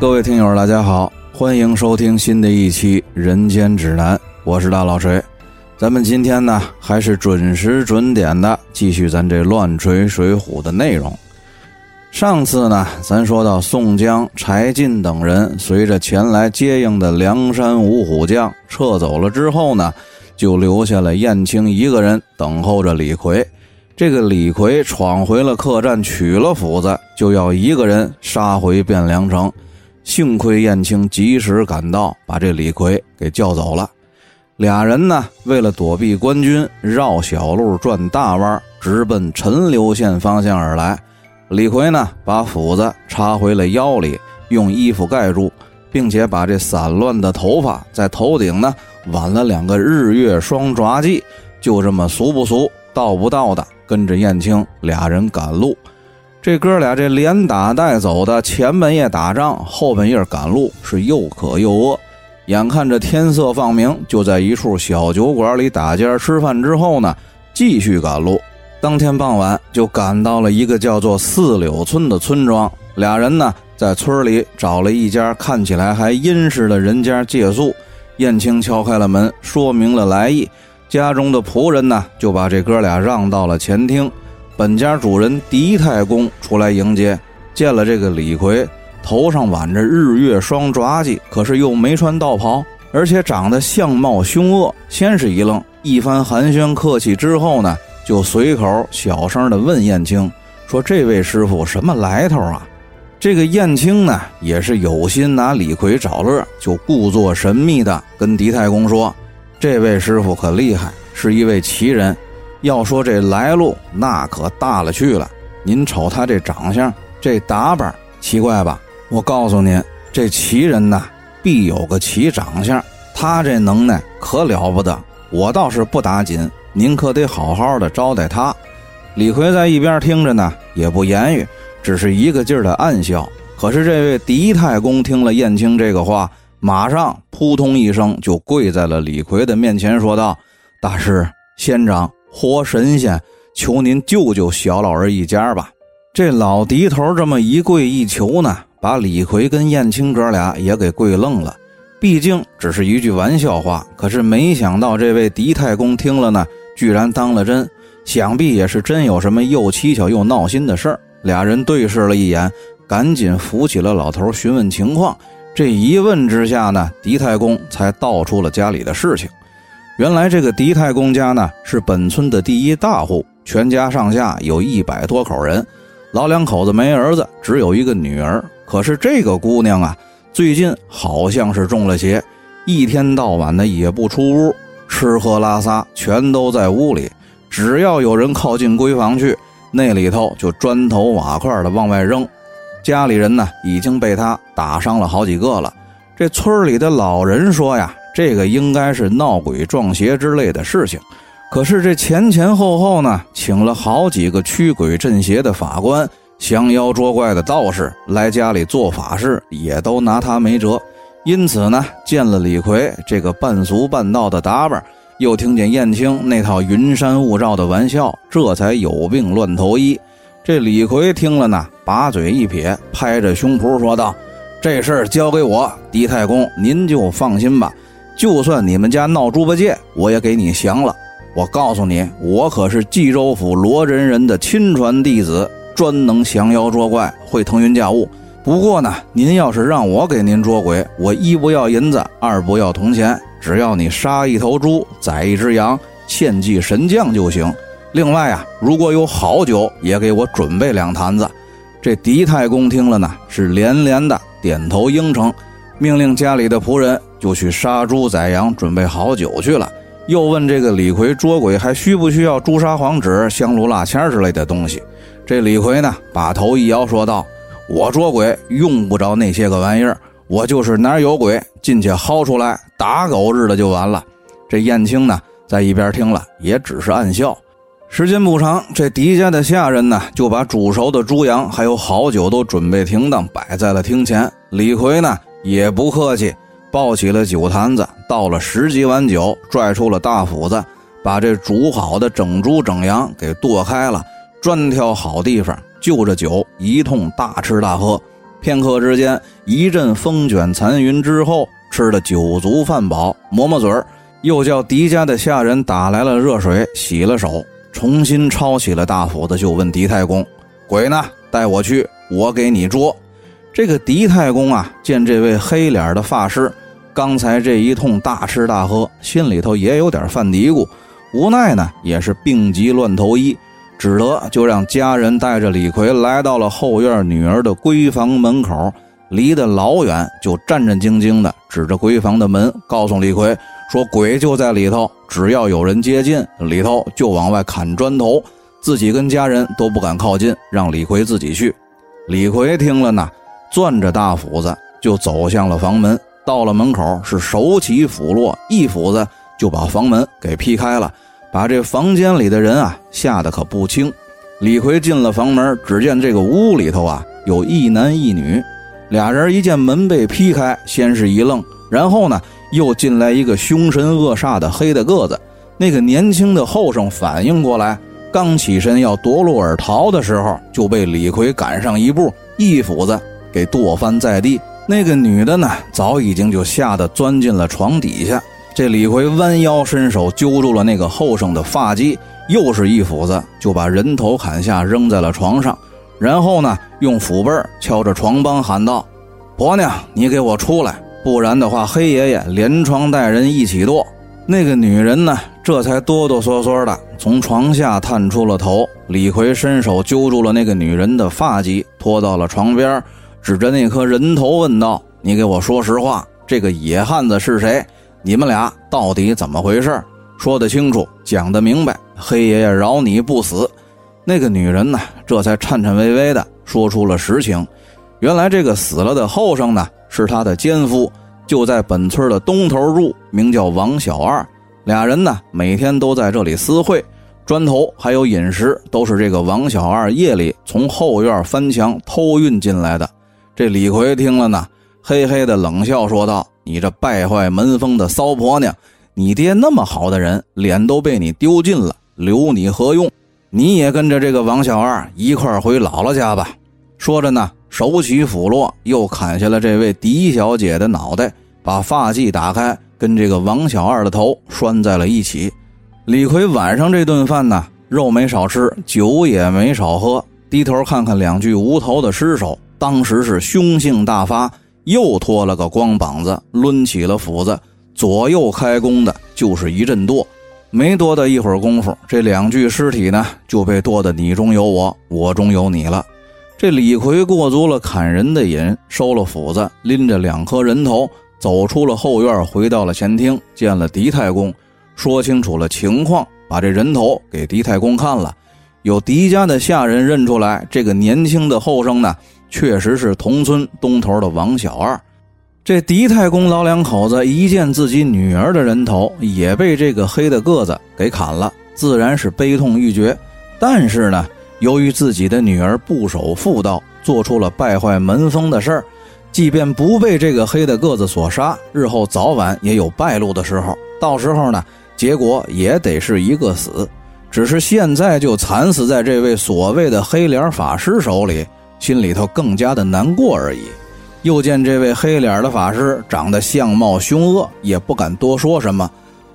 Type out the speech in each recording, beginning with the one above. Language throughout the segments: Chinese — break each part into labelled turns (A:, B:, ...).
A: 各位听友，大家好，欢迎收听新的一期《人间指南》，我是大老锤。咱们今天呢，还是准时准点的继续咱这乱锤水浒的内容。上次呢，咱说到宋江、柴进等人随着前来接应的梁山五虎将撤走了之后呢，就留下了燕青一个人等候着李逵。这个李逵闯回了客栈，取了斧子，就要一个人杀回汴梁城。幸亏燕青及时赶到，把这李逵给叫走了。俩人呢，为了躲避官军，绕小路转大弯，直奔陈留县方向而来。李逵呢，把斧子插回了腰里，用衣服盖住，并且把这散乱的头发在头顶呢挽了两个日月双爪髻，就这么俗不俗、道不道的，跟着燕青俩人赶路。这哥俩这连打带走的，前半夜打仗，后半夜赶路，是又渴又饿。眼看着天色放明，就在一处小酒馆里打尖吃饭之后呢，继续赶路。当天傍晚就赶到了一个叫做四柳村的村庄。俩人呢在村里找了一家看起来还殷实的人家借宿。燕青敲开了门，说明了来意。家中的仆人呢就把这哥俩让到了前厅。本家主人狄太公出来迎接，见了这个李逵，头上挽着日月双爪髻，可是又没穿道袍，而且长得相貌凶恶。先是一愣，一番寒暄客气之后呢，就随口小声的问燕青说：“这位师傅什么来头啊？”这个燕青呢，也是有心拿李逵找乐，就故作神秘的跟狄太公说：“这位师傅可厉害，是一位奇人。”要说这来路，那可大了去了。您瞅他这长相，这打扮，奇怪吧？我告诉您，这奇人呐，必有个奇长相。他这能耐可了不得。我倒是不打紧，您可得好好的招待他。李逵在一边听着呢，也不言语，只是一个劲儿的暗笑。可是这位狄太公听了燕青这个话，马上扑通一声就跪在了李逵的面前，说道：“大师，仙长。”活神仙，求您救救小老儿一家吧！这老狄头这么一跪一求呢，把李逵跟燕青哥俩也给跪愣了。毕竟只是一句玩笑话，可是没想到这位狄太公听了呢，居然当了真。想必也是真有什么又蹊跷又闹心的事儿。俩人对视了一眼，赶紧扶起了老头询问情况。这一问之下呢，狄太公才道出了家里的事情。原来这个狄太公家呢是本村的第一大户，全家上下有一百多口人，老两口子没儿子，只有一个女儿。可是这个姑娘啊，最近好像是中了邪，一天到晚的也不出屋，吃喝拉撒全都在屋里。只要有人靠近闺房去，那里头就砖头瓦块的往外扔。家里人呢已经被他打伤了好几个了。这村里的老人说呀。这个应该是闹鬼撞邪之类的事情，可是这前前后后呢，请了好几个驱鬼镇邪的法官、降妖捉怪的道士来家里做法事，也都拿他没辙。因此呢，见了李逵这个半俗半道的打扮，又听见燕青那套云山雾罩的玩笑，这才有病乱投医。这李逵听了呢，把嘴一撇，拍着胸脯说道：“这事儿交给我，狄太公，您就放心吧。”就算你们家闹猪八戒，我也给你降了。我告诉你，我可是冀州府罗真人的亲传弟子，专能降妖捉怪，会腾云驾雾。不过呢，您要是让我给您捉鬼，我一不要银子，二不要铜钱，只要你杀一头猪，宰一只羊，献祭神将就行。另外啊，如果有好酒，也给我准备两坛子。这狄太公听了呢，是连连的点头应承。命令家里的仆人就去杀猪宰羊，准备好酒去了。又问这个李逵捉鬼还需不需要朱砂黄纸、香炉蜡签之类的东西？这李逵呢，把头一摇，说道：“我捉鬼用不着那些个玩意儿，我就是哪儿有鬼进去薅出来打狗日的就完了。”这燕青呢，在一边听了也只是暗笑。时间不长，这狄家的下人呢，就把煮熟的猪羊还有好酒都准备停当，摆在了厅前。李逵呢？也不客气，抱起了酒坛子，倒了十几碗酒，拽出了大斧子，把这煮好的整猪整羊给剁开了，专挑好地方，就着酒一通大吃大喝。片刻之间，一阵风卷残云之后，吃得酒足饭饱，抹抹嘴儿，又叫狄家的下人打来了热水，洗了手，重新抄起了大斧子，就问狄太公：“鬼呢？带我去，我给你捉。”这个狄太公啊，见这位黑脸的法师刚才这一通大吃大喝，心里头也有点犯嘀咕，无奈呢，也是病急乱投医，只得就让家人带着李逵来到了后院女儿的闺房门口，离得老远，就战战兢兢的指着闺房的门，告诉李逵说：“鬼就在里头，只要有人接近里头，就往外砍砖头。”自己跟家人都不敢靠近，让李逵自己去。李逵听了呢。攥着大斧子就走向了房门，到了门口是手起斧落，一斧子就把房门给劈开了，把这房间里的人啊吓得可不轻。李逵进了房门，只见这个屋里头啊有一男一女，俩人一见门被劈开，先是一愣，然后呢又进来一个凶神恶煞的黑的个子。那个年轻的后生反应过来，刚起身要夺路而逃的时候，就被李逵赶上一步，一斧子。给剁翻在地，那个女的呢，早已经就吓得钻进了床底下。这李逵弯腰伸手揪住了那个后生的发髻，又是一斧子就把人头砍下，扔在了床上。然后呢，用斧背敲着床帮喊道：“婆娘，你给我出来，不然的话，黑爷爷连床带人一起剁。”那个女人呢，这才哆哆嗦嗦的从床下探出了头。李逵伸手揪住了那个女人的发髻，拖到了床边。指着那颗人头问道：“你给我说实话，这个野汉子是谁？你们俩到底怎么回事？说得清楚，讲得明白，黑爷爷饶你不死。”那个女人呢，这才颤颤巍巍地说出了实情。原来这个死了的后生呢，是他的奸夫，就在本村的东头住，名叫王小二。俩人呢，每天都在这里私会。砖头还有饮食，都是这个王小二夜里从后院翻墙偷运进来的。这李逵听了呢，嘿嘿的冷笑说道：“你这败坏门风的骚婆娘，你爹那么好的人，脸都被你丢尽了，留你何用？你也跟着这个王小二一块回姥姥家吧。”说着呢，手起斧落，又砍下了这位狄小姐的脑袋，把发髻打开，跟这个王小二的头拴在了一起。李逵晚上这顿饭呢，肉没少吃，酒也没少喝，低头看看两具无头的尸首。当时是凶性大发，又脱了个光膀子，抡起了斧子，左右开弓的，就是一阵剁。没多大一会儿功夫，这两具尸体呢就被剁得你中有我，我中有你了。这李逵过足了砍人的瘾，收了斧子，拎着两颗人头，走出了后院，回到了前厅，见了狄太公，说清楚了情况，把这人头给狄太公看了。有狄家的下人认出来，这个年轻的后生呢。确实是同村东头的王小二，这狄太公老两口子一见自己女儿的人头也被这个黑的个子给砍了，自然是悲痛欲绝。但是呢，由于自己的女儿不守妇道，做出了败坏门风的事儿，即便不被这个黑的个子所杀，日后早晚也有败露的时候。到时候呢，结果也得是一个死，只是现在就惨死在这位所谓的黑脸法师手里。心里头更加的难过而已，又见这位黑脸的法师长得相貌凶恶，也不敢多说什么。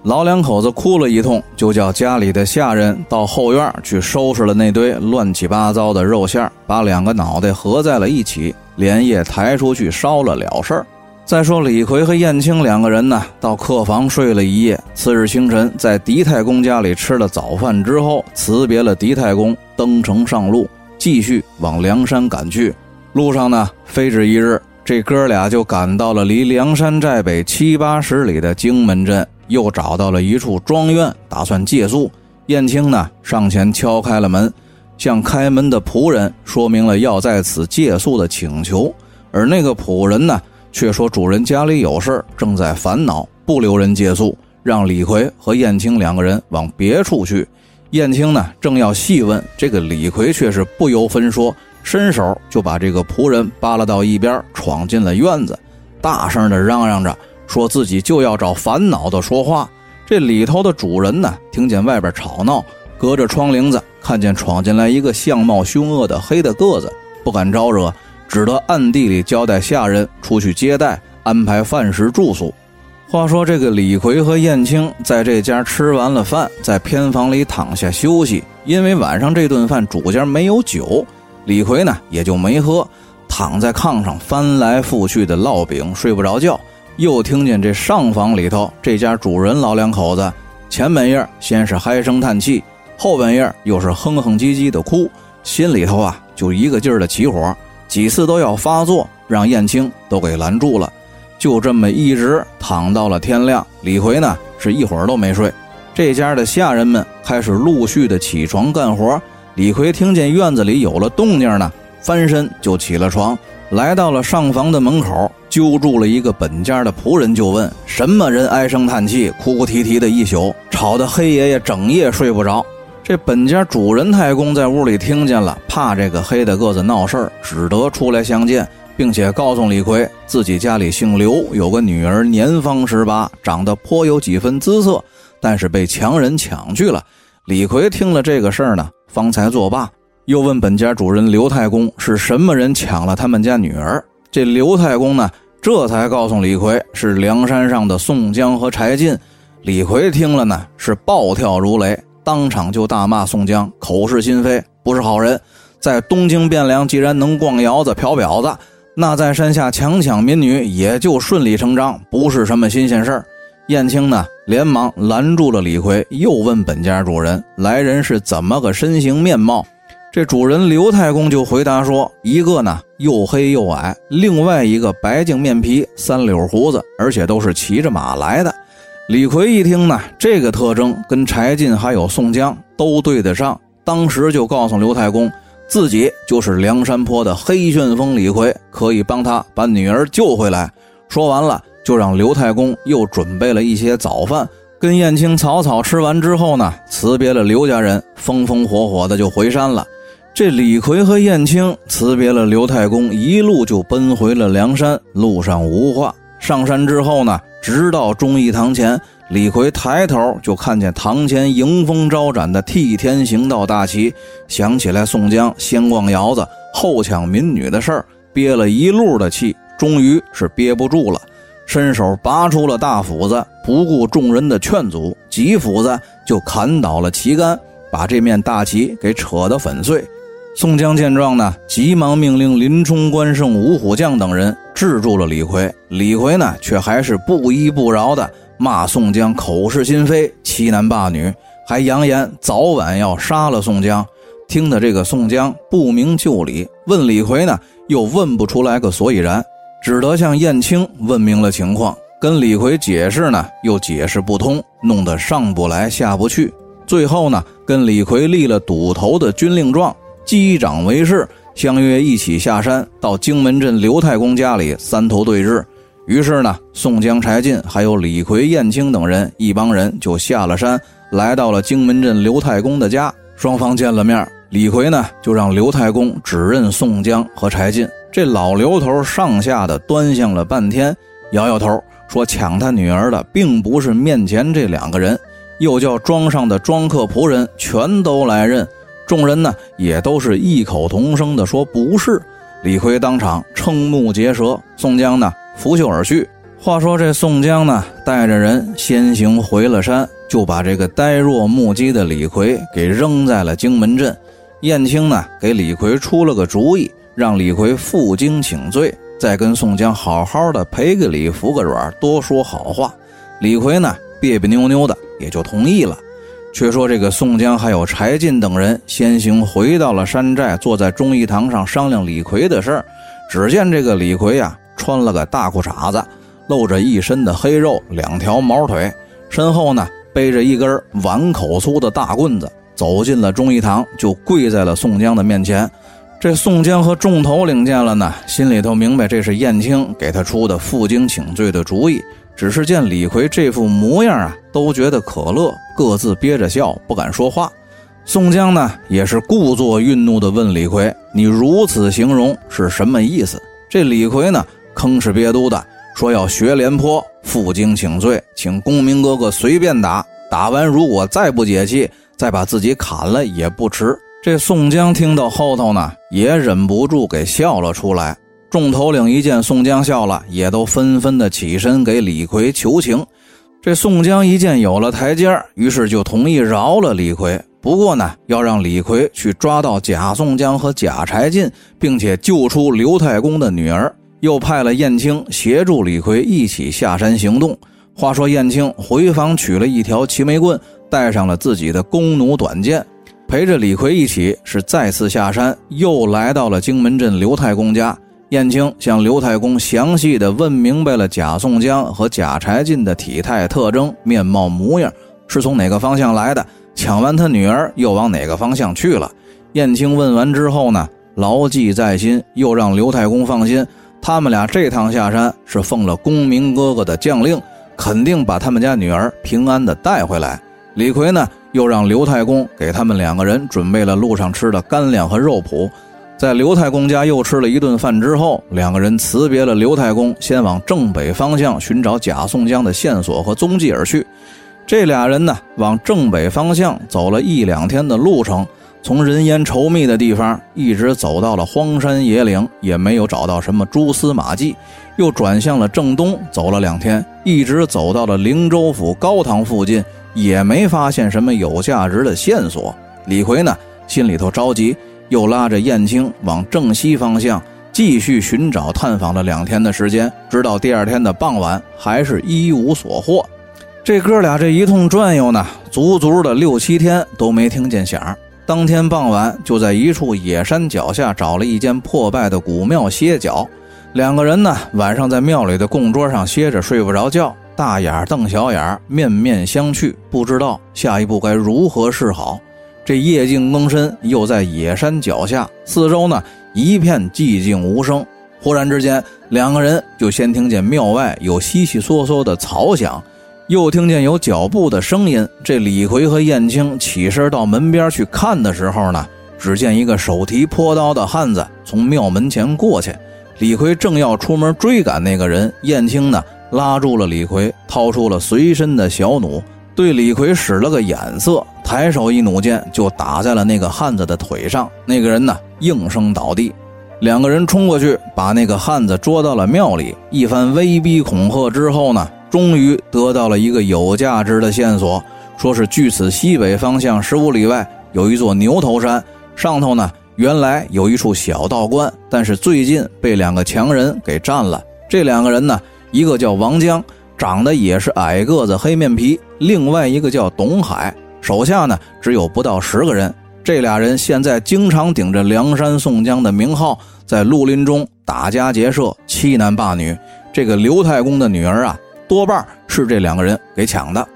A: 老两口子哭了一通，就叫家里的下人到后院去收拾了那堆乱七八糟的肉馅把两个脑袋合在了一起，连夜抬出去烧了了事儿。再说李逵和燕青两个人呢，到客房睡了一夜。次日清晨，在狄太公家里吃了早饭之后，辞别了狄太公，登城上路。继续往梁山赶去，路上呢，非止一日，这哥俩就赶到了离梁山寨北七八十里的荆门镇，又找到了一处庄院，打算借宿。燕青呢，上前敲开了门，向开门的仆人说明了要在此借宿的请求，而那个仆人呢，却说主人家里有事正在烦恼，不留人借宿，让李逵和燕青两个人往别处去。燕青呢，正要细问，这个李逵却是不由分说，伸手就把这个仆人扒拉到一边，闯进了院子，大声的嚷嚷着，说自己就要找烦恼的说话。这里头的主人呢，听见外边吵闹，隔着窗棂子看见闯进来一个相貌凶恶的黑的个子，不敢招惹，只得暗地里交代下人出去接待，安排饭食住宿。话说这个李逵和燕青在这家吃完了饭，在偏房里躺下休息。因为晚上这顿饭主家没有酒，李逵呢也就没喝，躺在炕上翻来覆去的烙饼，睡不着觉。又听见这上房里头这家主人老两口子，前半夜先是唉声叹气，后半夜又是哼哼唧唧的哭，心里头啊就一个劲儿的起火，几次都要发作，让燕青都给拦住了。就这么一直躺到了天亮，李逵呢是一会儿都没睡。这家的下人们开始陆续的起床干活。李逵听见院子里有了动静呢，翻身就起了床，来到了上房的门口，揪住了一个本家的仆人，就问：什么人唉声叹气、哭哭啼啼的一宿，吵得黑爷爷整夜睡不着？这本家主人太公在屋里听见了，怕这个黑大个子闹事儿，只得出来相见。并且告诉李逵，自己家里姓刘，有个女儿年方十八，长得颇有几分姿色，但是被强人抢去了。李逵听了这个事儿呢，方才作罢，又问本家主人刘太公是什么人抢了他们家女儿。这刘太公呢，这才告诉李逵是梁山上的宋江和柴进。李逵听了呢，是暴跳如雷，当场就大骂宋江口是心非，不是好人，在东京汴梁既然能逛窑子、嫖婊子。那在山下强抢民女也就顺理成章，不是什么新鲜事儿。燕青呢，连忙拦住了李逵，又问本家主人来人是怎么个身形面貌。这主人刘太公就回答说：一个呢又黑又矮，另外一个白净面皮，三绺胡子，而且都是骑着马来的。李逵一听呢，这个特征跟柴进还有宋江都对得上，当时就告诉刘太公。自己就是梁山坡的黑旋风李逵，可以帮他把女儿救回来。说完了，就让刘太公又准备了一些早饭，跟燕青草草吃完之后呢，辞别了刘家人，风风火火的就回山了。这李逵和燕青辞别了刘太公，一路就奔回了梁山。路上无话。上山之后呢，直到忠义堂前。李逵抬头就看见堂前迎风招展的替天行道大旗，想起来宋江先逛窑子后抢民女的事儿，憋了一路的气，终于是憋不住了，伸手拔出了大斧子，不顾众人的劝阻，几斧子就砍倒了旗杆，把这面大旗给扯得粉碎。宋江见状呢，急忙命令林冲、关胜、五虎将等人制住了李逵。李逵呢，却还是不依不饶的。骂宋江口是心非、欺男霸女，还扬言早晚要杀了宋江。听得这个宋江不明就里，问李逵呢，又问不出来个所以然，只得向燕青问明了情况。跟李逵解释呢，又解释不通，弄得上不来下不去。最后呢，跟李逵立了赌头的军令状，击掌为誓，相约一起下山到荆门镇刘太公家里三头对峙。于是呢，宋江、柴进还有李逵、燕青等人一帮人就下了山，来到了荆门镇刘太公的家。双方见了面，李逵呢就让刘太公指认宋江和柴进。这老刘头上下的端详了半天，摇摇头说：“抢他女儿的并不是面前这两个人。”又叫庄上的庄客仆人全都来认。众人呢也都是异口同声的说：“不是。”李逵当场瞠目结舌。宋江呢？拂袖而去。话说这宋江呢，带着人先行回了山，就把这个呆若木鸡的李逵给扔在了荆门镇。燕青呢，给李逵出了个主意，让李逵负荆请罪，再跟宋江好好的赔个礼、服个软，多说好话。李逵呢，别别扭扭的也就同意了。却说这个宋江还有柴进等人先行回到了山寨，坐在忠义堂上商量李逵的事儿。只见这个李逵呀。穿了个大裤衩子，露着一身的黑肉，两条毛腿，身后呢背着一根碗口粗的大棍子，走进了忠义堂，就跪在了宋江的面前。这宋江和众头领见了呢，心里头明白这是燕青给他出的负荆请罪的主意。只是见李逵这副模样啊，都觉得可乐，各自憋着笑，不敢说话。宋江呢，也是故作愠怒地问李逵：“你如此形容是什么意思？”这李逵呢？吭哧瘪肚的说要学廉颇负荆请罪，请公明哥哥随便打，打完如果再不解气，再把自己砍了也不迟。这宋江听到后头呢，也忍不住给笑了出来。众头领一见宋江笑了，也都纷纷的起身给李逵求情。这宋江一见有了台阶于是就同意饶了李逵。不过呢，要让李逵去抓到贾宋江和贾柴进，并且救出刘太公的女儿。又派了燕青协助李逵一起下山行动。话说燕青回房取了一条齐眉棍，带上了自己的弓弩短剑。陪着李逵一起是再次下山，又来到了荆门镇刘太公家。燕青向刘太公详细的问明白了贾宋江和贾柴进的体态特征、面貌模样，是从哪个方向来的，抢完他女儿又往哪个方向去了。燕青问完之后呢，牢记在心，又让刘太公放心，他们俩这趟下山是奉了公明哥哥的将令，肯定把他们家女儿平安的带回来。李逵呢？又让刘太公给他们两个人准备了路上吃的干粮和肉脯，在刘太公家又吃了一顿饭之后，两个人辞别了刘太公，先往正北方向寻找贾宋江的线索和踪迹而去。这俩人呢，往正北方向走了一两天的路程，从人烟稠密的地方一直走到了荒山野岭，也没有找到什么蛛丝马迹，又转向了正东，走了两天，一直走到了灵州府高堂附近。也没发现什么有价值的线索。李逵呢，心里头着急，又拉着燕青往正西方向继续寻找探访了两天的时间，直到第二天的傍晚，还是一无所获。这哥俩这一通转悠呢，足足的六七天都没听见响。当天傍晚，就在一处野山脚下找了一间破败的古庙歇脚。两个人呢，晚上在庙里的供桌上歇着，睡不着觉。大眼瞪小眼，面面相觑，不知道下一步该如何是好。这夜静更深，又在野山脚下，四周呢一片寂静无声。忽然之间，两个人就先听见庙外有悉悉嗦嗦的草响，又听见有脚步的声音。这李逵和燕青起身到门边去看的时候呢，只见一个手提朴刀的汉子从庙门前过去。李逵正要出门追赶那个人，燕青呢？拉住了李逵，掏出了随身的小弩，对李逵使了个眼色，抬手一弩箭就打在了那个汉子的腿上。那个人呢，应声倒地。两个人冲过去，把那个汉子捉到了庙里。一番威逼恐吓之后呢，终于得到了一个有价值的线索，说是距此西北方向十五里外有一座牛头山，上头呢原来有一处小道观，但是最近被两个强人给占了。这两个人呢。一个叫王江，长得也是矮个子、黑面皮；另外一个叫董海，手下呢只有不到十个人。这俩人现在经常顶着梁山宋江的名号，在绿林中打家劫舍、欺男霸女。这个刘太公的女儿啊，多半是这两个人给抢的。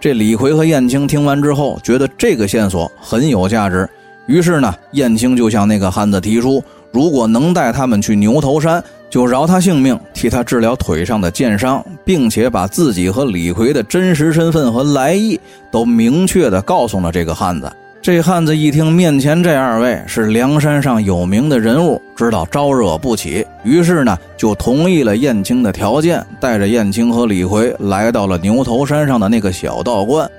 A: 这李逵和燕青听完之后，觉得这个线索很有价值，于是呢，燕青就向那个汉子提出，如果能带他们去牛头山。就饶他性命，替他治疗腿上的箭伤，并且把自己和李逵的真实身份和来意都明确的告诉了这个汉子。这汉子一听面前这二位是梁山上有名的人物，知道招惹不起，于是呢就同意了燕青的条件，带着燕青和李逵来到了牛头山上的那个小道观。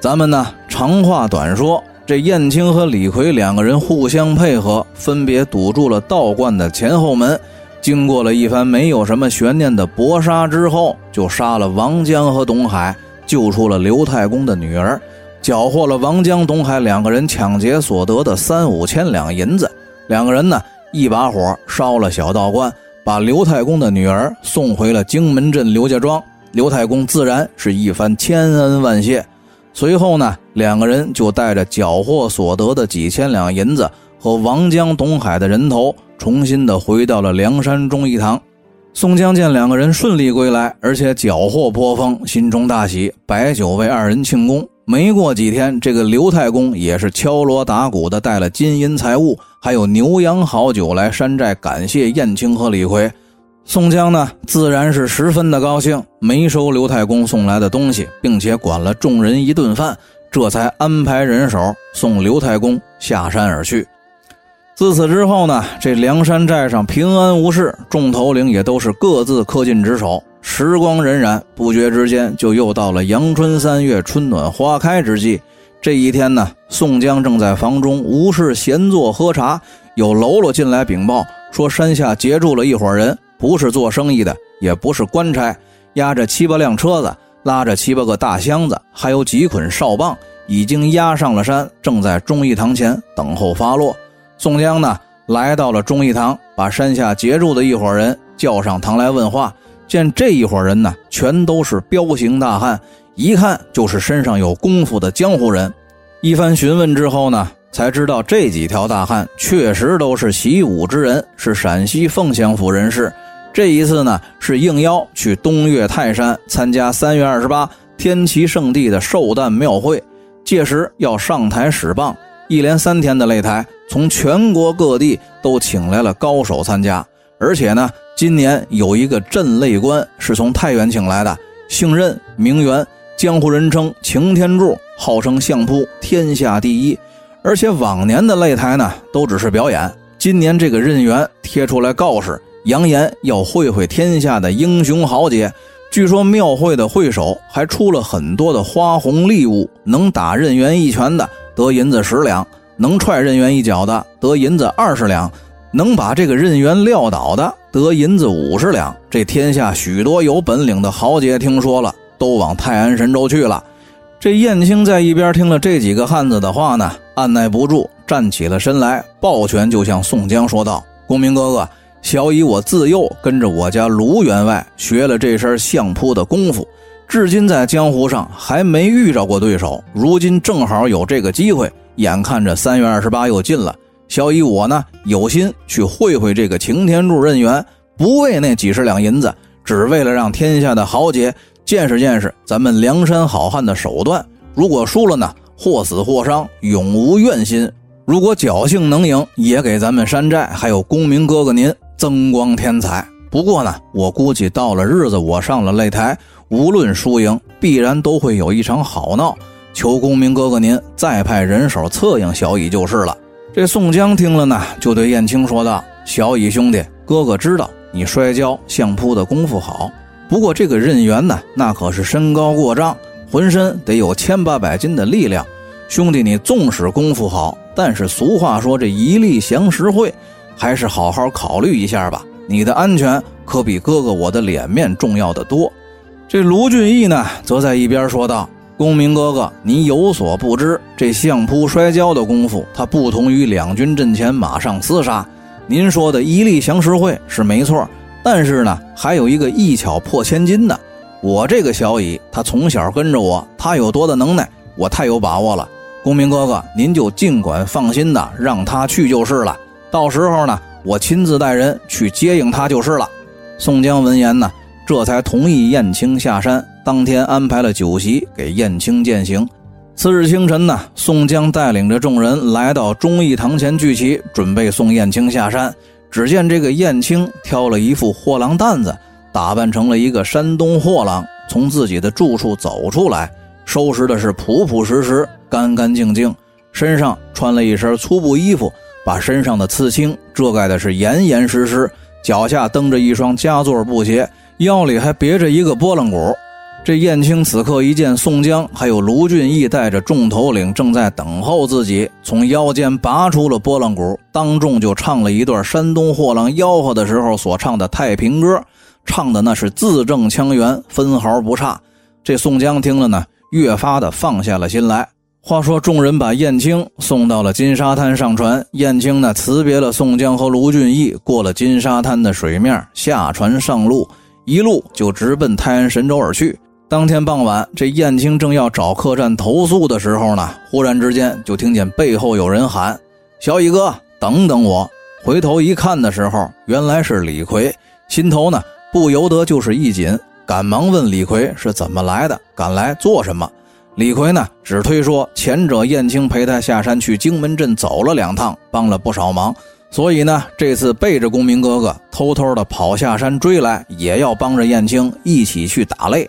A: 咱们呢长话短说，这燕青和李逵两个人互相配合，分别堵住了道观的前后门。经过了一番没有什么悬念的搏杀之后，就杀了王江和董海，救出了刘太公的女儿，缴获了王江、董海两个人抢劫所得的三五千两银子。两个人呢，一把火烧了小道观，把刘太公的女儿送回了荆门镇刘家庄。刘太公自然是一番千恩万谢。随后呢，两个人就带着缴获所得的几千两银子和王江、董海的人头。重新的回到了梁山忠义堂，宋江见两个人顺利归来，而且缴获颇丰，心中大喜，摆酒为二人庆功。没过几天，这个刘太公也是敲锣打鼓的带了金银财物，还有牛羊好酒来山寨感谢燕青和李逵。宋江呢，自然是十分的高兴，没收刘太公送来的东西，并且管了众人一顿饭，这才安排人手送刘太公下山而去。自此之后呢，这梁山寨上平安无事，众头领也都是各自恪尽职守。时光荏苒，不觉之间就又到了阳春三月，春暖花开之际。这一天呢，宋江正在房中无事闲坐喝茶，有喽啰进来禀报说，山下截住了一伙人，不是做生意的，也不是官差，押着七八辆车子，拉着七八个大箱子，还有几捆哨棒，已经押上了山，正在忠义堂前等候发落。宋江呢，来到了忠义堂，把山下截住的一伙人叫上堂来问话。见这一伙人呢，全都是彪形大汉。一看就是身上有功夫的江湖人，一番询问之后呢，才知道这几条大汉确实都是习武之人，是陕西凤翔府人士。这一次呢，是应邀去东岳泰山参加三月二十八天齐圣地的寿诞庙会，届时要上台使棒，一连三天的擂台，从全国各地都请来了高手参加，而且呢，今年有一个镇擂官是从太原请来的，姓任名元。江湖人称擎天柱，号称相扑天下第一。而且往年的擂台呢，都只是表演。今年这个任元贴出来告示，扬言要会会天下的英雄豪杰。据说庙会的会首还出了很多的花红礼物，能打任元一拳的得银子十两，能踹任元一脚的得银子二十两，能把这个任原撂倒的得银子五十两。这天下许多有本领的豪杰听说了。都往泰安神州去了。这燕青在一边听了这几个汉子的话呢，按耐不住，站起了身来，抱拳就向宋江说道：“公明哥哥，小乙我自幼跟着我家卢员外学了这身相扑的功夫，至今在江湖上还没遇着过对手。如今正好有这个机会，眼看着三月二十八又近了，小乙我呢有心去会会这个擎天柱任员，不为那几十两银子，只为了让天下的豪杰。”见识见识咱们梁山好汉的手段，如果输了呢，或死或伤，永无怨心；如果侥幸能赢，也给咱们山寨还有公明哥哥您增光添彩。不过呢，我估计到了日子，我上了擂台，无论输赢，必然都会有一场好闹。求公明哥哥您再派人手策应小乙就是了。这宋江听了呢，就对燕青说道：“小乙兄弟，哥哥知道你摔跤相扑的功夫好。”不过这个任员呢，那可是身高过丈，浑身得有千八百斤的力量。兄弟，你纵使功夫好，但是俗话说这一力降十会，还是好好考虑一下吧。你的安全可比哥哥我的脸面重要的多。这卢俊义呢，则在一边说道：“公明哥哥，您有所不知，这相扑摔跤的功夫，它不同于两军阵前马上厮杀。您说的一力降十会是没错。”但是呢，还有一个一巧破千金的。我这个小乙，他从小跟着我，他有多大能耐，我太有把握了。公明哥哥，您就尽管放心的让他去就是了。到时候呢，我亲自带人去接应他就是了。宋江闻言呢，这才同意燕青下山。当天安排了酒席给燕青饯行。次日清晨呢，宋江带领着众人来到忠义堂前聚齐，准备送燕青下山。只见这个燕青挑了一副货郎担子，打扮成了一个山东货郎，从自己的住处走出来，收拾的是朴朴实实、干干净净，身上穿了一身粗布衣服，把身上的刺青遮盖的是严严实实，脚下蹬着一双夹座布鞋，腰里还别着一个拨浪鼓。这燕青此刻一见宋江，还有卢俊义带着众头领正在等候自己，从腰间拔出了拨浪鼓，当众就唱了一段山东货郎吆喝的时候所唱的太平歌，唱的那是字正腔圆，分毫不差。这宋江听了呢，越发的放下了心来。话说众人把燕青送到了金沙滩上船，燕青呢辞别了宋江和卢俊义，过了金沙滩的水面，下船上路，一路就直奔泰安神州而去。当天傍晚，这燕青正要找客栈投宿的时候呢，忽然之间就听见背后有人喊：“小乙哥，等等我！”回头一看的时候，原来是李逵，心头呢不由得就是一紧，赶忙问李逵是怎么来的，赶来做什么？李逵呢只推说前者燕青陪他下山去荆门镇走了两趟，帮了不少忙，所以呢这次背着公明哥哥偷偷的跑下山追来，也要帮着燕青一起去打擂。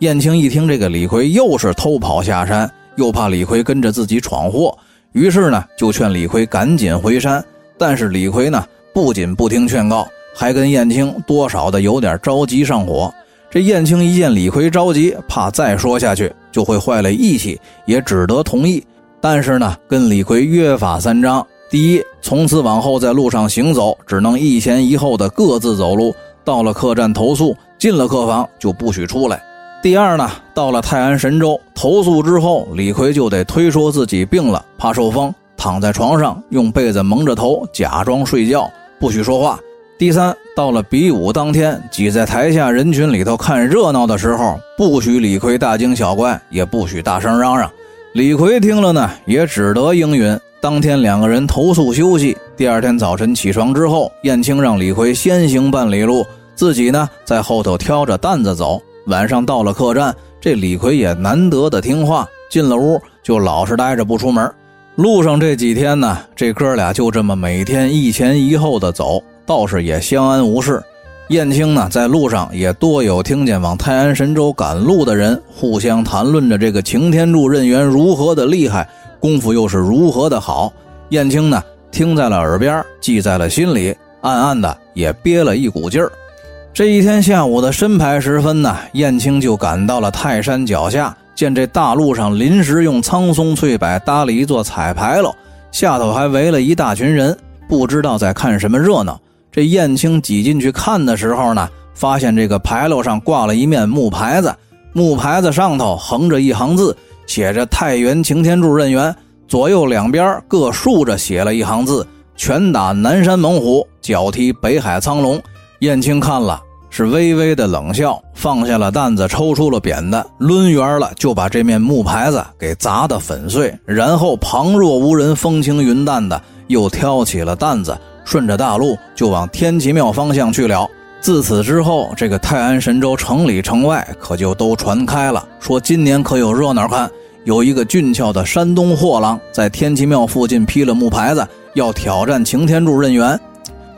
A: 燕青一听这个李逵又是偷跑下山，又怕李逵跟着自己闯祸，于是呢就劝李逵赶紧回山。但是李逵呢不仅不听劝告，还跟燕青多少的有点着急上火。这燕青一见李逵着急，怕再说下去就会坏了义气，也只得同意。但是呢，跟李逵约法三章：第一，从此往后在路上行走，只能一前一后的各自走路；到了客栈投宿，进了客房就不许出来。第二呢，到了泰安神州投宿之后，李逵就得推说自己病了，怕受风，躺在床上用被子蒙着头，假装睡觉，不许说话。第三，到了比武当天，挤在台下人群里头看热闹的时候，不许李逵大惊小怪，也不许大声嚷嚷。李逵听了呢，也只得应允。当天两个人投宿休息。第二天早晨起床之后，燕青让李逵先行半里路，自己呢在后头挑着担子走。晚上到了客栈，这李逵也难得的听话，进了屋就老实待着不出门。路上这几天呢，这哥俩就这么每天一前一后的走，倒是也相安无事。燕青呢，在路上也多有听见往泰安神州赶路的人互相谈论着这个擎天柱任员如何的厉害，功夫又是如何的好。燕青呢，听在了耳边，记在了心里，暗暗的也憋了一股劲儿。这一天下午的申牌时分呢，燕青就赶到了泰山脚下，见这大路上临时用苍松翠柏搭了一座彩牌楼，下头还围了一大群人，不知道在看什么热闹。这燕青挤进去看的时候呢，发现这个牌楼上挂了一面木牌子，木牌子上头横着一行字，写着“太原擎天柱任员”，左右两边各竖着写了一行字：“拳打南山猛虎，脚踢北海苍龙。”燕青看了。是微微的冷笑，放下了担子，抽出了扁担，抡圆了就把这面木牌子给砸得粉碎。然后旁若无人、风轻云淡的又挑起了担子，顺着大路就往天齐庙方向去了。自此之后，这个泰安神州城里城外可就都传开了，说今年可有热闹看，有一个俊俏的山东货郎在天齐庙附近劈了木牌子，要挑战擎天柱任员。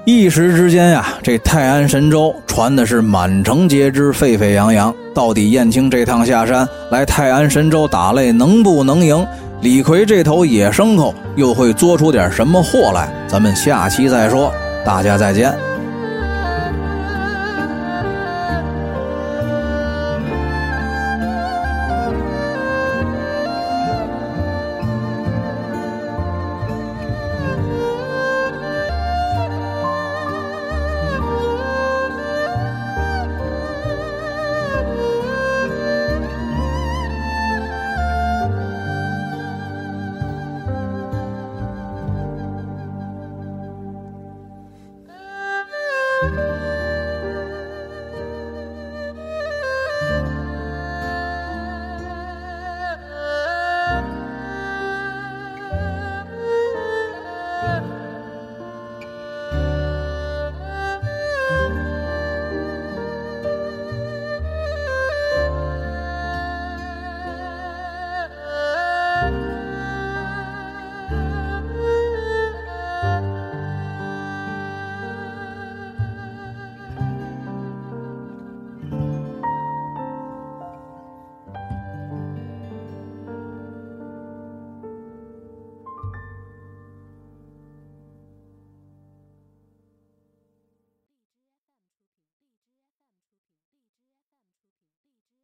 A: 一时之间呀，这泰安神州传的是满城皆知，沸沸扬扬。到底燕青这趟下山来泰安神州打擂，能不能赢？李逵这头野牲口又会作出点什么祸来？咱们下期再说。大家再见。